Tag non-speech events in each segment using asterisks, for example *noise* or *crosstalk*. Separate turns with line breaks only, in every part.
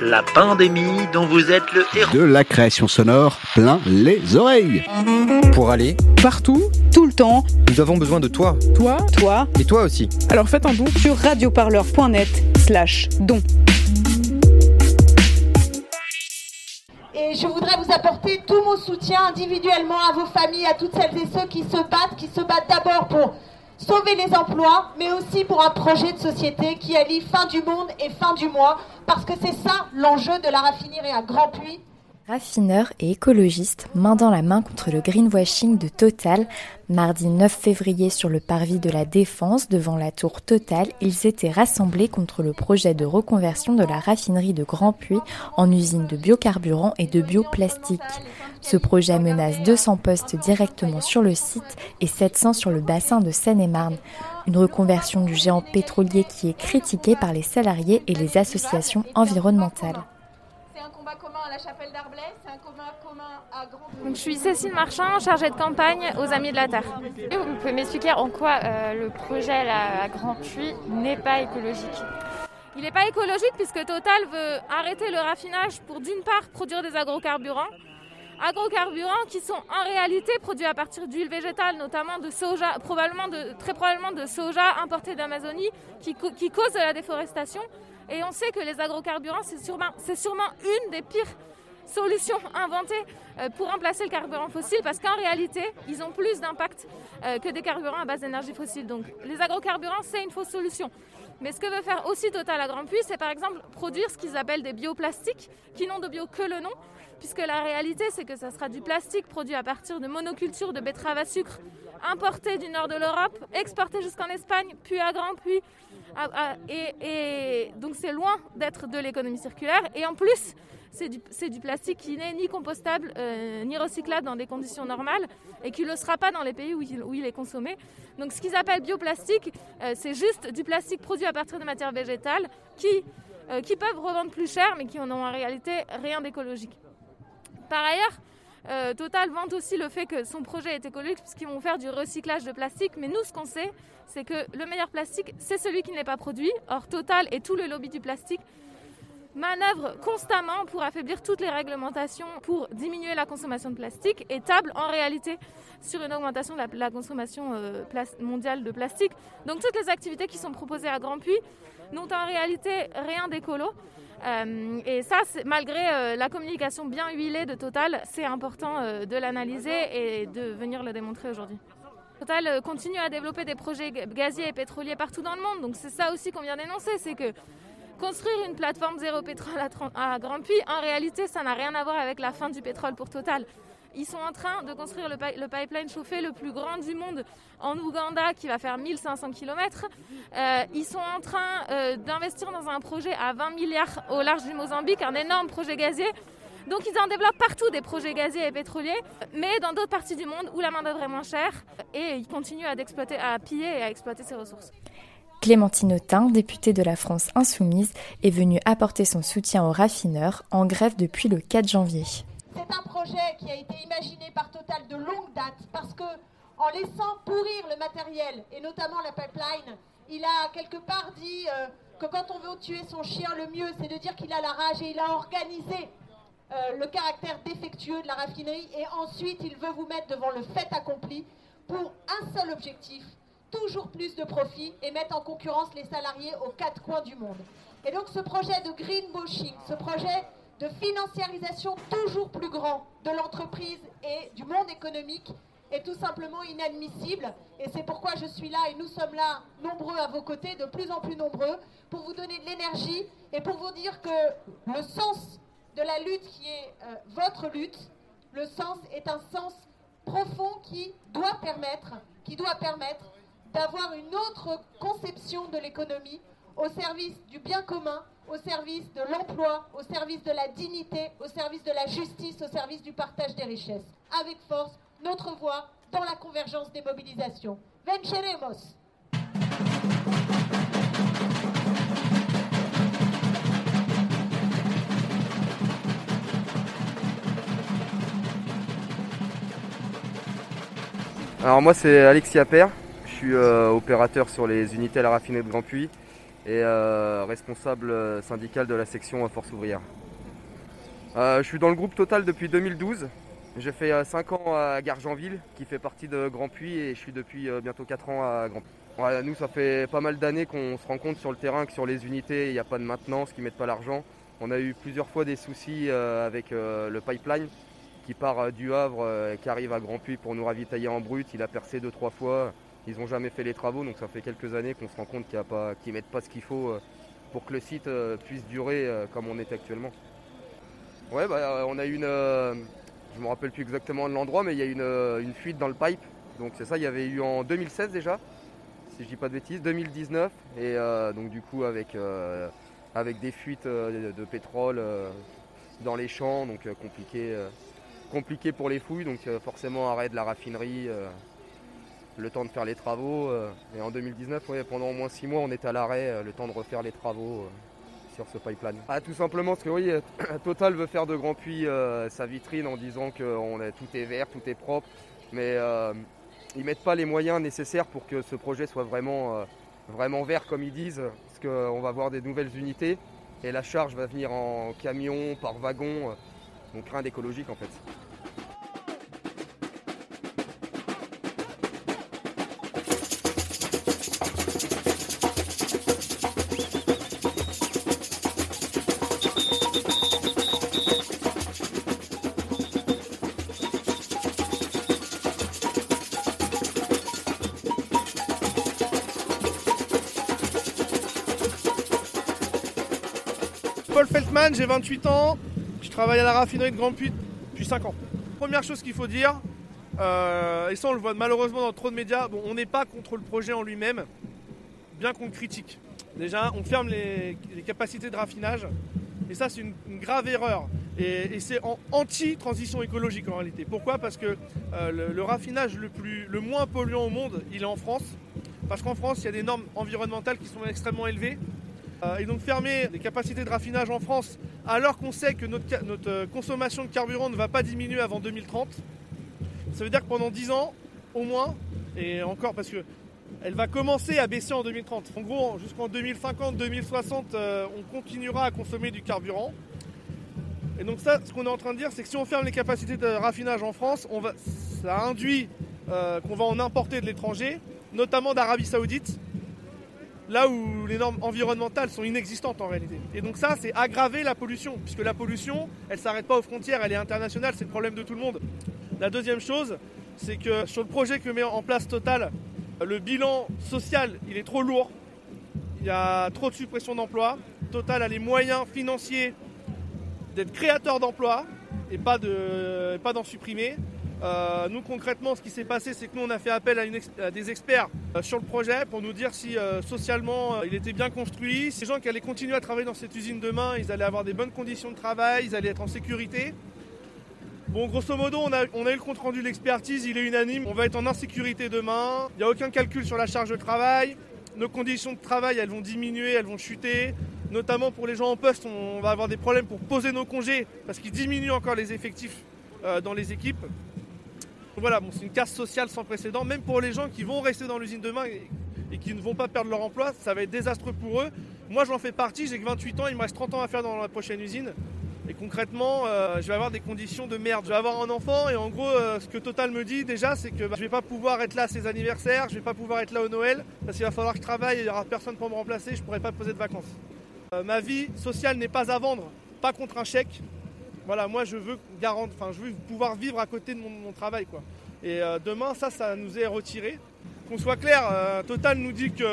La pandémie dont vous êtes le héros.
De la création sonore plein les oreilles.
Pour aller,
Partout,
tout le temps,
nous avons besoin de toi.
toi.
toi,
Et toi aussi.
Alors faites un don.
sur radioparleur.net slash don.
Et je voudrais vous apporter tout mon soutien individuellement à vos familles, à toutes celles et ceux qui se battent, qui se battent d'abord pour sauver les emplois, mais aussi pour un projet de société qui allie fin du monde et fin du mois, parce que c'est ça l'enjeu de la raffinerie à Grand Puy.
Raffineurs et écologistes, main dans la main contre le greenwashing de Total, mardi 9 février sur le parvis de la Défense devant la tour Total, ils étaient rassemblés contre le projet de reconversion de la raffinerie de Grand Puy en usine de biocarburants et de bioplastique. Ce projet menace 200 postes directement sur le site et 700 sur le bassin de Seine-et-Marne. Une reconversion du géant pétrolier qui est critiquée par les salariés et les associations environnementales.
C'est un combat commun à la chapelle d'Arblay, c'est un combat commun à Grand Puy.
Donc, je suis Cécile Marchand, chargée de campagne aux Amis de la Terre. Et Vous pouvez m'expliquer en quoi euh, le projet là, à Grand Puy n'est pas écologique? Il n'est pas écologique puisque Total veut arrêter le raffinage pour d'une part produire des agrocarburants. Agrocarburants qui sont en réalité produits à partir d'huile végétale, notamment de soja, très probablement de soja importé d'Amazonie, qui, qui cause de la déforestation. Et on sait que les agrocarburants, c'est sûrement, c'est sûrement une des pires solutions inventées euh, pour remplacer le carburant fossile parce qu'en réalité, ils ont plus d'impact euh, que des carburants à base d'énergie fossile. Donc les agrocarburants, c'est une fausse solution. Mais ce que veut faire aussi Total à Grand c'est par exemple produire ce qu'ils appellent des bioplastiques, qui n'ont de bio que le nom, puisque la réalité, c'est que ça sera du plastique produit à partir de monocultures de betteraves à sucre, importé du nord de l'Europe, exporté jusqu'en Espagne, puis à Grand Puy. Ah, ah, et donc c'est loin d'être de l'économie circulaire. Et en plus, c'est du, plastique qui n'est ni compostable euh, ni recyclable dans des conditions normales et qui ne le sera pas dans les pays où il, est consommé. Donc ce qu'ils appellent bioplastique, euh, c'est juste du plastique produit à partir de matières végétales qui, euh, peuvent revendre plus cher mais qui n'ont en réalité rien d'écologique. Par ailleurs, Total vante aussi le fait que son projet est écologique puisqu'ils vont faire du recyclage de plastique. Mais nous, ce qu'on sait, c'est que le meilleur plastique, c'est celui qui n'est pas produit. Or, Total et tout le lobby du plastique manœuvrent constamment pour affaiblir toutes les réglementations pour diminuer la consommation de plastique et table en réalité sur une augmentation de la, consommation euh, mondiale de plastique. Donc toutes les activités qui sont proposées à Grand Puy n'ont en réalité rien d'écolo. Euh, et ça, malgré euh, la communication bien huilée de Total, c'est important euh, de l'analyser et de venir le démontrer aujourd'hui. Total continue à développer des projets ga- gaziers et pétroliers partout dans le monde. Donc c'est ça aussi qu'on vient d'énoncer, c'est que construire une plateforme zéro pétrole à, Grand Puy, en réalité, ça n'a rien à voir avec la fin du pétrole pour Total. Ils sont en train de construire le, pi- le pipeline chauffé le plus grand du monde en Ouganda qui va faire 1500 km. ils sont en train euh, d'investir dans un projet à 20 milliards au large du Mozambique, un énorme projet gazier. Donc ils en développent partout des projets gaziers et pétroliers, mais dans d'autres parties du monde où la main-d'œuvre est moins chère et ils continuent à, à piller et à exploiter ces ressources.
Clémentine Autain, députée de la France Insoumise, est venue apporter son soutien aux raffineurs en grève depuis le 4 janvier.
C'est un projet qui a été imaginé par Total de longue date parce que en laissant pourrir le matériel et notamment la pipeline, il a quelque part dit euh, que quand on veut tuer son chien, le mieux c'est de dire qu'il a la rage et il a organisé euh, le caractère défectueux de la raffinerie et ensuite il veut vous mettre devant le fait accompli pour un seul objectif, toujours plus de profit et mettre en concurrence les salariés aux quatre coins du monde. Et donc ce projet de greenwashing, ce projet de financiarisation toujours plus grand de l'entreprise et du monde économique est tout simplement inadmissible. Et c'est pourquoi je suis là et nous sommes là, nombreux à vos côtés, de plus en plus nombreux, pour vous donner de l'énergie et pour vous dire que le sens de la lutte qui est euh, votre lutte, le sens est un sens profond qui doit permettre, qui doit permettre d'avoir une autre conception de l'économie au service du bien commun, au service de l'emploi, au service de la dignité, au service de la justice, au service du partage des richesses. Avec force, notre voix dans la convergence des mobilisations. Venceremos
Alors moi c'est Alexis Appert, suis euh, opérateur sur les unités à la raffinerie de Grand Puy et euh, responsable euh, syndical de la section Force ouvrière. je suis dans le groupe Total depuis 2012. J'ai fait 5 ans à Gargenville qui fait partie de Grand Puy et je suis depuis bientôt 4 ans à Grand Puy. nous ça fait pas mal d'années qu'on se rend compte sur le terrain que sur les unités il n'y a pas de maintenance, qu'ils ne mettent pas l'argent. On a eu plusieurs fois des soucis avec le pipeline qui part du Havre, euh, qui arrive à Grand Puy pour nous ravitailler en brut. Il a percé deux trois fois. Ils n'ont jamais fait les travaux, donc ça fait quelques années qu'on se rend compte qu'ils ne mettent pas ce qu'il faut euh, pour que le site puisse durer comme on est actuellement. Ouais, bah, on a une. je me rappelle plus exactement de l'endroit, mais il y a une, une fuite dans le pipe. Donc c'est ça, il y avait eu en 2016 déjà, si je dis pas de bêtises, 2019. Et donc du coup avec, avec des fuites de, pétrole dans les champs, donc compliqué compliqué pour les fouilles, donc euh, forcément arrêt de la raffinerie, euh, le temps de faire les travaux. Euh, et en 2019, pendant au moins six mois, on était à l'arrêt, le temps de refaire les travaux sur ce pipeline. Ah, tout simplement parce que oui, *clears throat* Total veut faire de Grand Puy sa vitrine en disant que tout est vert, tout est propre, mais ils mettent pas les moyens nécessaires pour que ce projet soit vraiment, vraiment vert comme ils disent, parce qu'on va avoir des nouvelles unités et la charge va venir en camion, par wagon, donc rien d'écologique en fait.
J'ai 28 ans, je travaille à la raffinerie de Grand Puy depuis 5 ans. Première chose qu'il faut dire, euh, et ça on le voit malheureusement dans trop de médias, bon, on n'est pas contre le projet en lui-même, bien qu'on le critique. Déjà, on ferme les, capacités de raffinage, et ça c'est une, grave erreur. Et, c'est anti-transition écologique en réalité. Pourquoi? Parce que euh, le, raffinage le, plus, le moins polluant au monde, il est en France. Parce qu'en France, il y a des normes environnementales qui sont extrêmement élevées. Euh, et donc fermer les capacités de raffinage en France alors qu'on sait que notre, euh, consommation de carburant ne va pas diminuer avant 2030, ça veut dire que pendant 10 ans, au moins, et encore parce que elle va commencer à baisser en 2030. En gros, jusqu'en 2050, 2060, euh, on continuera à consommer du carburant. Et donc ça, ce qu'on est en train de dire, c'est que si on ferme les capacités de raffinage en France, ça induit qu'on va en importer de l'étranger, notamment d'Arabie Saoudite, là où les normes environnementales sont inexistantes en réalité. Et donc ça, c'est aggraver la pollution, puisque la pollution, elle ne s'arrête pas aux frontières, elle est internationale, c'est le problème de tout le monde. La deuxième chose, c'est que sur le projet que met en place Total, le bilan social, il est trop lourd. Il y a trop de suppression d'emplois. Total a les moyens financiers d'être créateur d'emplois et pas d'en supprimer. Euh, nous concrètement, ce qui s'est passé, c'est que nous on a fait appel à, des experts euh, sur le projet pour nous dire si euh, socialement il était bien construit. Ces gens qui allaient continuer à travailler dans cette usine demain, ils allaient avoir des bonnes conditions de travail, ils allaient être en sécurité. Bon, grosso modo, on a, on a eu le compte rendu de l'expertise, il est unanime. On va être en insécurité demain. Il n'y a aucun calcul sur la charge de travail. Nos conditions de travail, elles vont diminuer, elles vont chuter. Notamment pour les gens en poste, on va avoir des problèmes pour poser nos congés parce qu'ils diminuent encore les effectifs dans les équipes. Voilà, c'est une casse sociale sans précédent, même pour les gens qui vont rester dans l'usine demain et, qui ne vont pas perdre leur emploi, ça va être désastreux pour eux. Moi j'en fais partie, j'ai que 28 ans, il me reste 30 ans à faire dans la prochaine usine. Et concrètement, euh, je vais avoir des conditions de merde. Je vais avoir un enfant et en gros, euh, ce que Total me dit déjà, c'est que bah, je vais pas pouvoir être là à ses anniversaires, je vais pas pouvoir être là au Noël, parce qu'il va falloir que je travaille, il y aura personne pour me remplacer, je pourrai pas poser de vacances. Euh, ma vie sociale n'est pas à vendre, pas contre un chèque, voilà, moi je veux enfin je veux pouvoir vivre à côté de mon, travail quoi. Et euh, demain ça, ça nous est retiré. Qu'on soit clair, euh, Total nous dit qu'il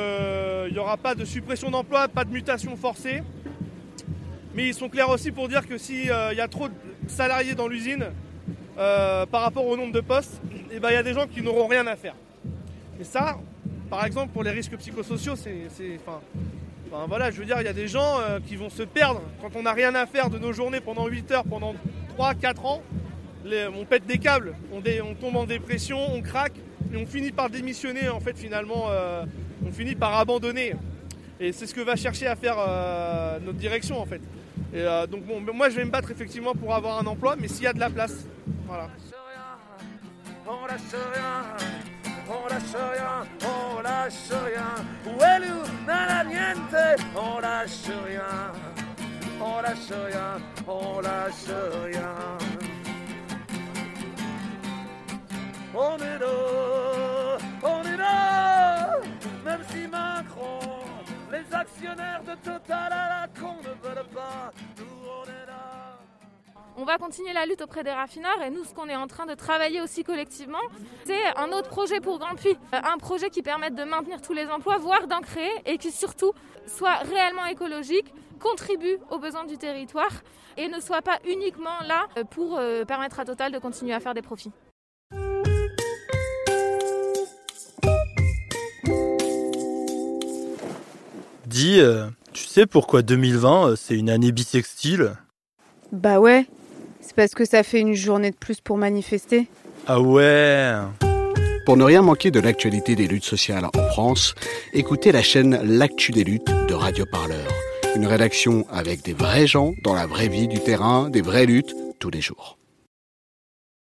n'y aura pas de suppression d'emploi, pas de mutation forcée. Mais ils sont clairs aussi pour dire que s'il euh, y a trop de salariés dans l'usine par rapport au nombre de postes, eh ben, il y a des gens qui n'auront rien à faire. Et ça, par exemple, pour les risques psychosociaux, c'est. Enfin, voilà, je veux dire, il y a des gens euh, qui vont se perdre quand on n'a rien à faire de nos journées pendant 8 heures, pendant 3-4 ans. on pète des câbles, on, tombe en dépression, on craque, et on finit par démissionner. En fait, finalement, euh, on finit par abandonner. Et c'est ce que va chercher à faire euh, notre direction, en fait. Et donc, bon, moi, je vais me battre effectivement pour avoir un emploi, mais s'il y a de la place. Voilà.
Lâche rien, on lâche rien, on lâche rien. Ouelou, nada niente, on lâche rien, on lâche rien, on lâche rien. On est là, on est là, même si Macron, les actionnaires de Total à la con ne veulent pas, on est.
On va continuer la lutte auprès des raffineurs et nous, ce qu'on est en train de travailler aussi collectivement, c'est un autre projet pour Grand Puy. Euh, Un projet qui permette de maintenir tous les emplois, voire d'en créer et qui surtout soit réellement écologique, contribue aux besoins du territoire et ne soit pas uniquement là euh, pour euh, permettre à Total de continuer à faire des profits.
Dis, tu sais pourquoi 2020 euh, c'est une année bisextile?
Bah ouais, c'est parce que ça fait une journée de plus pour manifester.
Ah ouais
Pour ne rien manquer de l'actualité des luttes sociales en France, écoutez la chaîne L'actu des luttes de Radio Parleur. Une rédaction avec des vrais gens dans la vraie vie du terrain, des vraies luttes tous les jours.